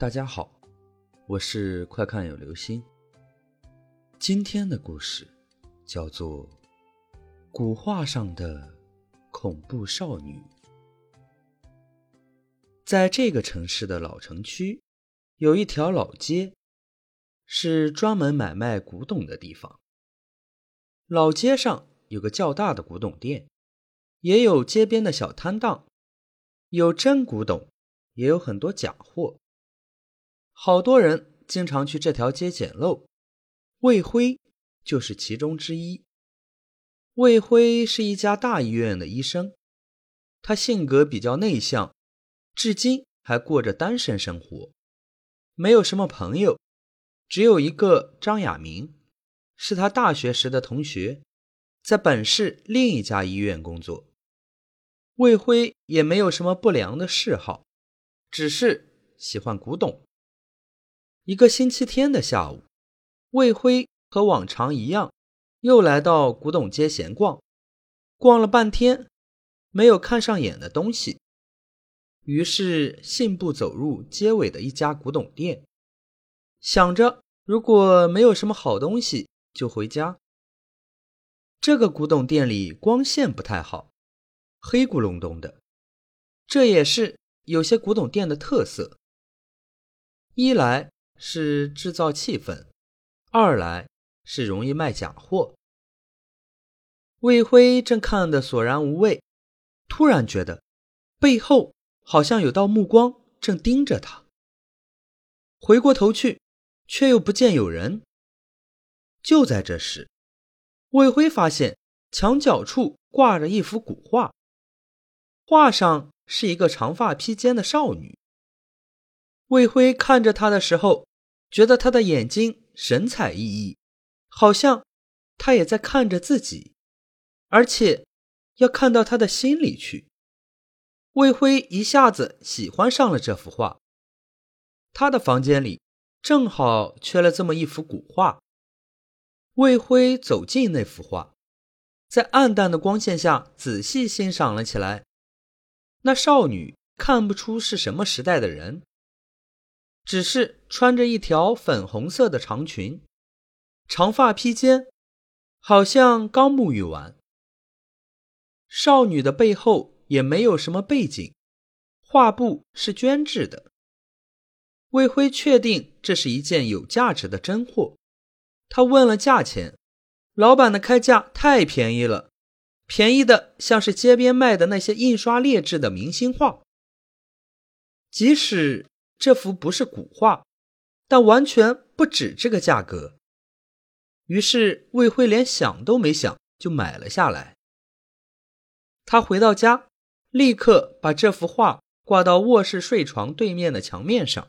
大家好，我是快看有流星。今天的故事叫做《古画上的恐怖少女》。在这个城市的老城区，有一条老街，是专门买卖古董的地方。老街上有个较大的古董店，也有街边的小摊档，有真古董，也有很多假货。好多人经常去这条街捡漏，魏辉就是其中之一。魏辉是一家大医院的医生，他性格比较内向，至今还过着单身生活，没有什么朋友，只有一个张亚明，是他大学时的同学，在本市另一家医院工作。魏辉也没有什么不良的嗜好，只是喜欢古董。一个星期天的下午，魏辉和往常一样，又来到古董街闲逛。逛了半天，没有看上眼的东西，于是信步走入街尾的一家古董店，想着如果没有什么好东西，就回家。这个古董店里光线不太好，黑咕隆咚的，这也是有些古董店的特色。一来。是制造气氛，二来是容易卖假货。魏辉正看得索然无味，突然觉得背后好像有道目光正盯着他。回过头去，却又不见有人。就在这时，魏辉发现墙角处挂着一幅古画，画上是一个长发披肩的少女。魏辉看着她的时候。觉得他的眼睛神采奕奕，好像他也在看着自己，而且要看到他的心里去。魏辉一下子喜欢上了这幅画。他的房间里正好缺了这么一幅古画。魏辉走进那幅画，在暗淡的光线下仔细欣赏了起来。那少女看不出是什么时代的人。只是穿着一条粉红色的长裙，长发披肩，好像刚沐浴完。少女的背后也没有什么背景，画布是绢制的。魏辉确定这是一件有价值的真货，他问了价钱，老板的开价太便宜了，便宜的像是街边卖的那些印刷劣质的明星画，即使。这幅不是古画，但完全不止这个价格。于是魏辉连想都没想就买了下来。他回到家，立刻把这幅画挂到卧室睡床对面的墙面上。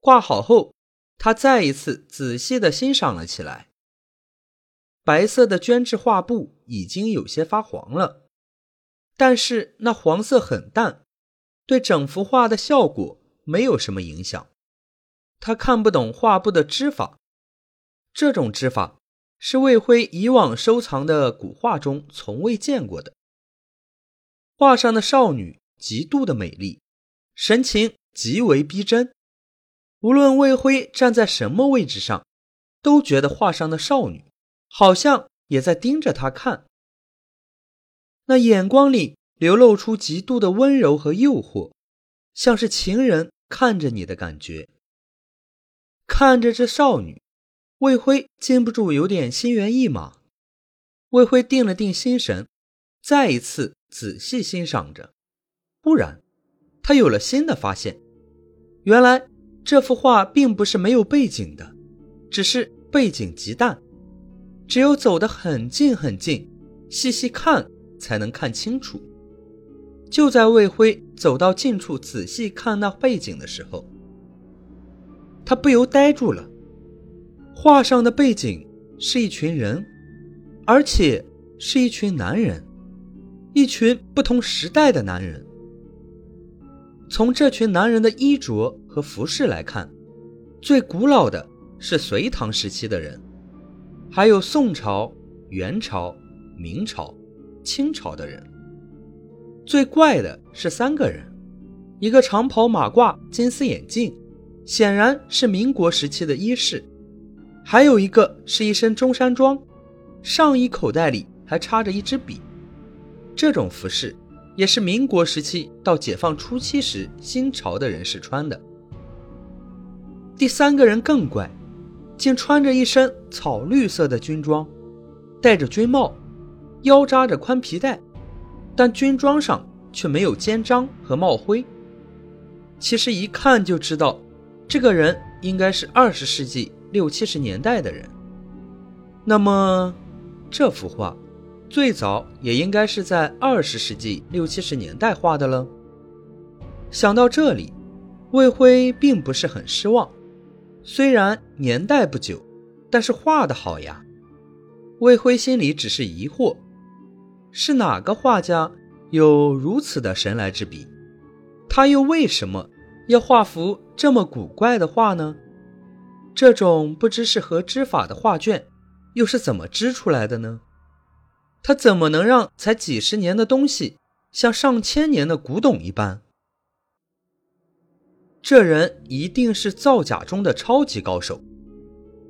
挂好后，他再一次仔细的欣赏了起来。白色的绢质画布已经有些发黄了，但是那黄色很淡，对整幅画的效果。没有什么影响。他看不懂画布的织法，这种织法是魏辉以往收藏的古画中从未见过的。画上的少女极度的美丽，神情极为逼真。无论魏辉站在什么位置上，都觉得画上的少女好像也在盯着他看。那眼光里流露出极度的温柔和诱惑，像是情人。看着你的感觉，看着这少女，魏辉禁不住有点心猿意马。魏辉定了定心神，再一次仔细欣赏着。忽然，他有了新的发现：原来这幅画并不是没有背景的，只是背景极淡，只有走得很近很近，细细看才能看清楚。就在魏辉走到近处仔细看那背景的时候，他不由呆住了。画上的背景是一群人，而且是一群男人，一群不同时代的男人。从这群男人的衣着和服饰来看，最古老的是隋唐时期的人，还有宋朝、元朝、明朝、清朝的人。最怪的是三个人，一个长袍马褂、金丝眼镜，显然是民国时期的衣饰；还有一个是一身中山装，上衣口袋里还插着一支笔。这种服饰也是民国时期到解放初期时新潮的人士穿的。第三个人更怪，竟穿着一身草绿色的军装，戴着军帽，腰扎着宽皮带，但军装上却没有肩章和帽徽。其实一看就知道，这个人应该是二十世纪六七十年代的人。那么，这幅画？最早也应该是在二十世纪六七十年代画的了。想到这里，魏辉并不是很失望。虽然年代不久，但是画的好呀。魏辉心里只是疑惑：是哪个画家有如此的神来之笔？他又为什么要画幅这么古怪的画呢？这种不知是何织法的画卷，又是怎么织出来的呢？他怎么能让才几十年的东西像上千年的古董一般？这人一定是造假中的超级高手。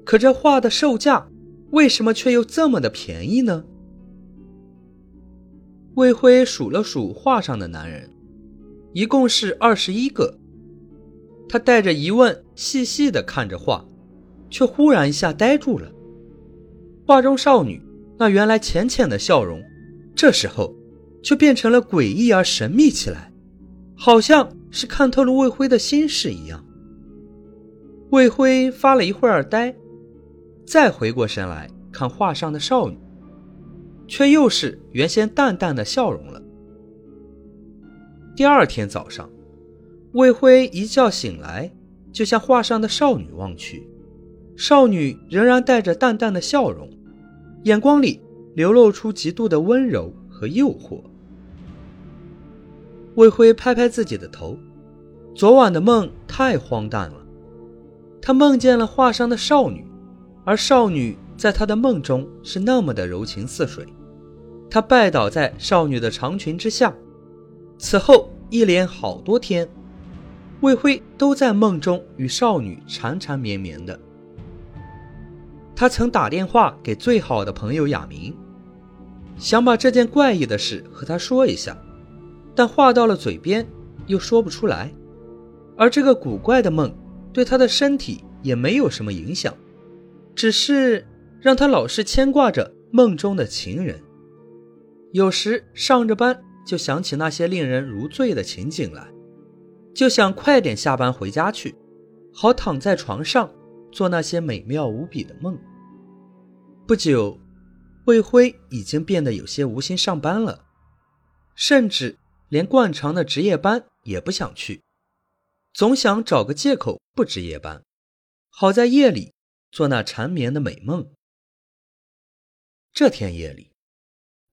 可这画的售价为什么却又这么的便宜呢？魏辉数了数画上的男人，一共是二十一个。他带着疑问细细的看着画，却忽然一下呆住了。画中少女。那原来浅浅的笑容，这时候却变成了诡异而神秘起来，好像是看透了魏辉的心事一样。魏辉发了一会儿呆，再回过神来看画上的少女，却又是原先淡淡的笑容了。第二天早上，魏辉一觉醒来，就向画上的少女望去，少女仍然带着淡淡的笑容。眼光里流露出极度的温柔和诱惑。魏辉拍拍自己的头，昨晚的梦太荒诞了。他梦见了画上的少女，而少女在他的梦中是那么的柔情似水。他拜倒在少女的长裙之下。此后一连好多天，魏辉都在梦中与少女缠缠绵绵的。他曾打电话给最好的朋友亚明，想把这件怪异的事和他说一下，但话到了嘴边又说不出来。而这个古怪的梦对他的身体也没有什么影响，只是让他老是牵挂着梦中的情人。有时上着班就想起那些令人如醉的情景来，就想快点下班回家去，好躺在床上。做那些美妙无比的梦。不久，魏辉已经变得有些无心上班了，甚至连惯常的值夜班也不想去，总想找个借口不值夜班，好在夜里做那缠绵的美梦。这天夜里，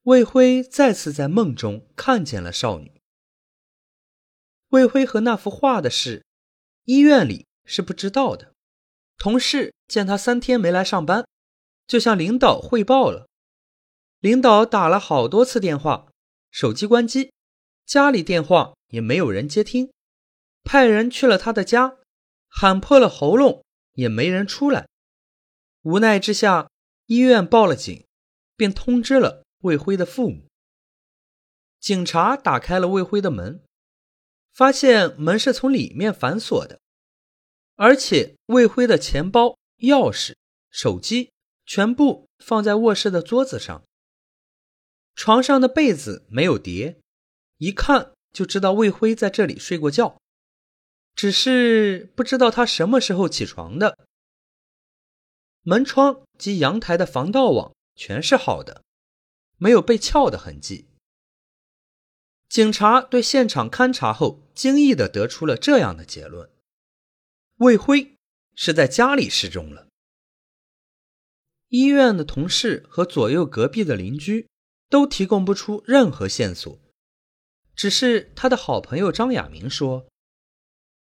魏辉再次在梦中看见了少女。魏辉和那幅画的事，医院里是不知道的。同事见他三天没来上班，就向领导汇报了。领导打了好多次电话，手机关机，家里电话也没有人接听，派人去了他的家，喊破了喉咙也没人出来。无奈之下，医院报了警，便通知了魏辉的父母。警察打开了魏辉的门，发现门是从里面反锁的。而且魏辉的钱包、钥匙、手机全部放在卧室的桌子上，床上的被子没有叠，一看就知道魏辉在这里睡过觉，只是不知道他什么时候起床的。门窗及阳台的防盗网全是好的，没有被撬的痕迹。警察对现场勘查后，惊异地得出了这样的结论。魏辉是在家里失踪了。医院的同事和左右隔壁的邻居都提供不出任何线索，只是他的好朋友张亚明说，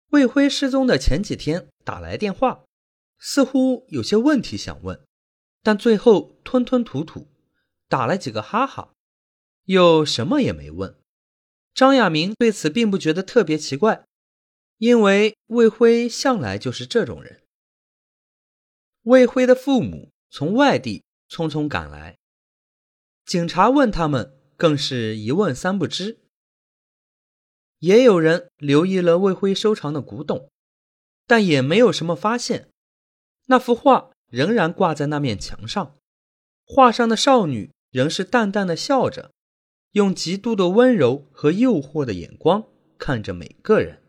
魏辉失踪的前几天打来电话，似乎有些问题想问，但最后吞吞吐吐，打了几个哈哈，又什么也没问。张亚明对此并不觉得特别奇怪。因为魏辉向来就是这种人。魏辉的父母从外地匆匆赶来，警察问他们，更是一问三不知。也有人留意了魏辉收藏的古董，但也没有什么发现。那幅画仍然挂在那面墙上，画上的少女仍是淡淡的笑着，用极度的温柔和诱惑的眼光看着每个人。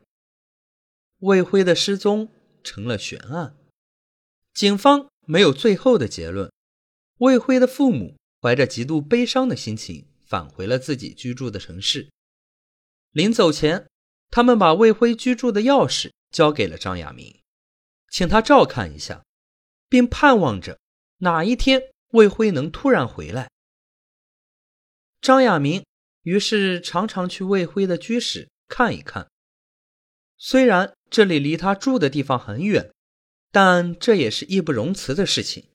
魏辉的失踪成了悬案，警方没有最后的结论。魏辉的父母怀着极度悲伤的心情返回了自己居住的城市。临走前，他们把魏辉居住的钥匙交给了张亚明，请他照看一下，并盼望着哪一天魏辉能突然回来。张亚明于是常常去魏辉的居室看一看，虽然这里离他住的地方很远，但这也是义不容辞的事情。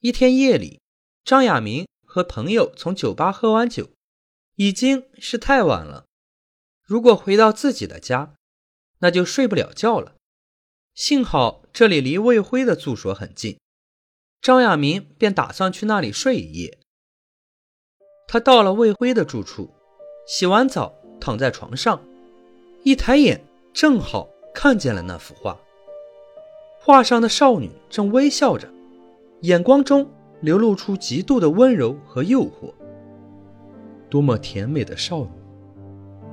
一天夜里，张亚明和朋友从酒吧喝完酒，已经是太晚了。如果回到自己的家，那就睡不了觉了。幸好这里离魏辉的住所很近，张亚明便打算去那里睡一夜。他到了魏辉的住处，洗完澡躺在床上，一抬眼正好看见了那幅画。画上的少女正微笑着，眼光中流露出极度的温柔和诱惑。多么甜美的少女！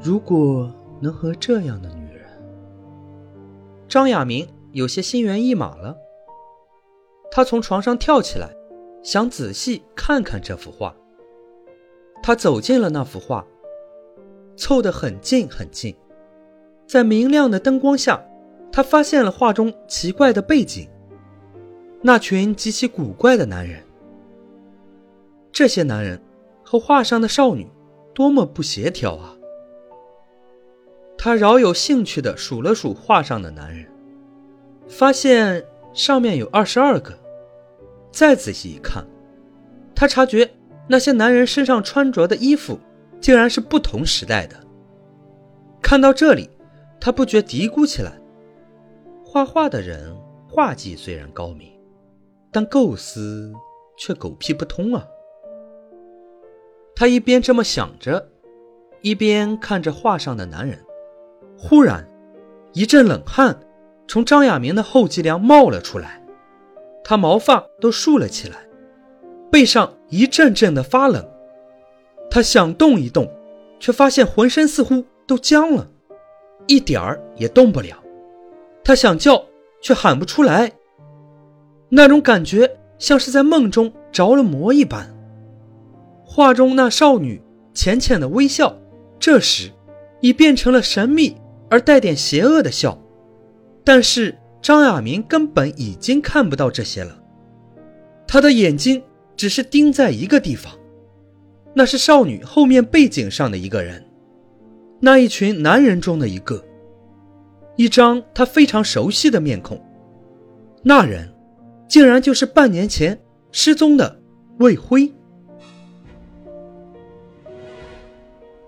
如果能和这样的女人，张亚明有些心猿意马了。他从床上跳起来，想仔细看看这幅画。他走进了那幅画，凑得很近很近，在明亮的灯光下，他发现了画中奇怪的背景。那群极其古怪的男人，这些男人和画上的少女多么不协调啊！他饶有兴趣地数了数画上的男人，发现上面有二十二个。再仔细一看，他察觉那些男人身上穿着的衣服竟然是不同时代的。看到这里，他不觉嘀咕起来：画画的人画技虽然高明，但构思却狗屁不通啊！他一边这么想着，一边看着画上的男人。忽然，一阵冷汗从张亚明的后脊梁冒了出来，他毛发都竖了起来，背上一阵阵的发冷。他想动一动，却发现浑身似乎都僵了，一点儿也动不了。他想叫，却喊不出来。那种感觉像是在梦中着了魔一般。画中那少女浅浅的微笑，这时已变成了神秘。而带点邪恶的笑，但是张亚明根本已经看不到这些了。他的眼睛只是盯在一个地方，那是少女后面背景上的一个人，那一群男人中的一个，一张他非常熟悉的面孔。那人，竟然就是半年前失踪的魏辉。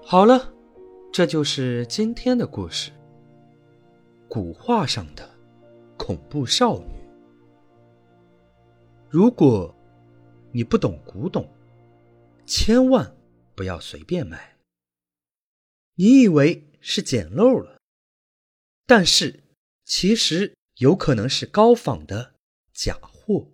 好了。这就是今天的故事。古画上的恐怖少女。如果你不懂古董，千万不要随便买。你以为是捡漏了，但是其实有可能是高仿的假货。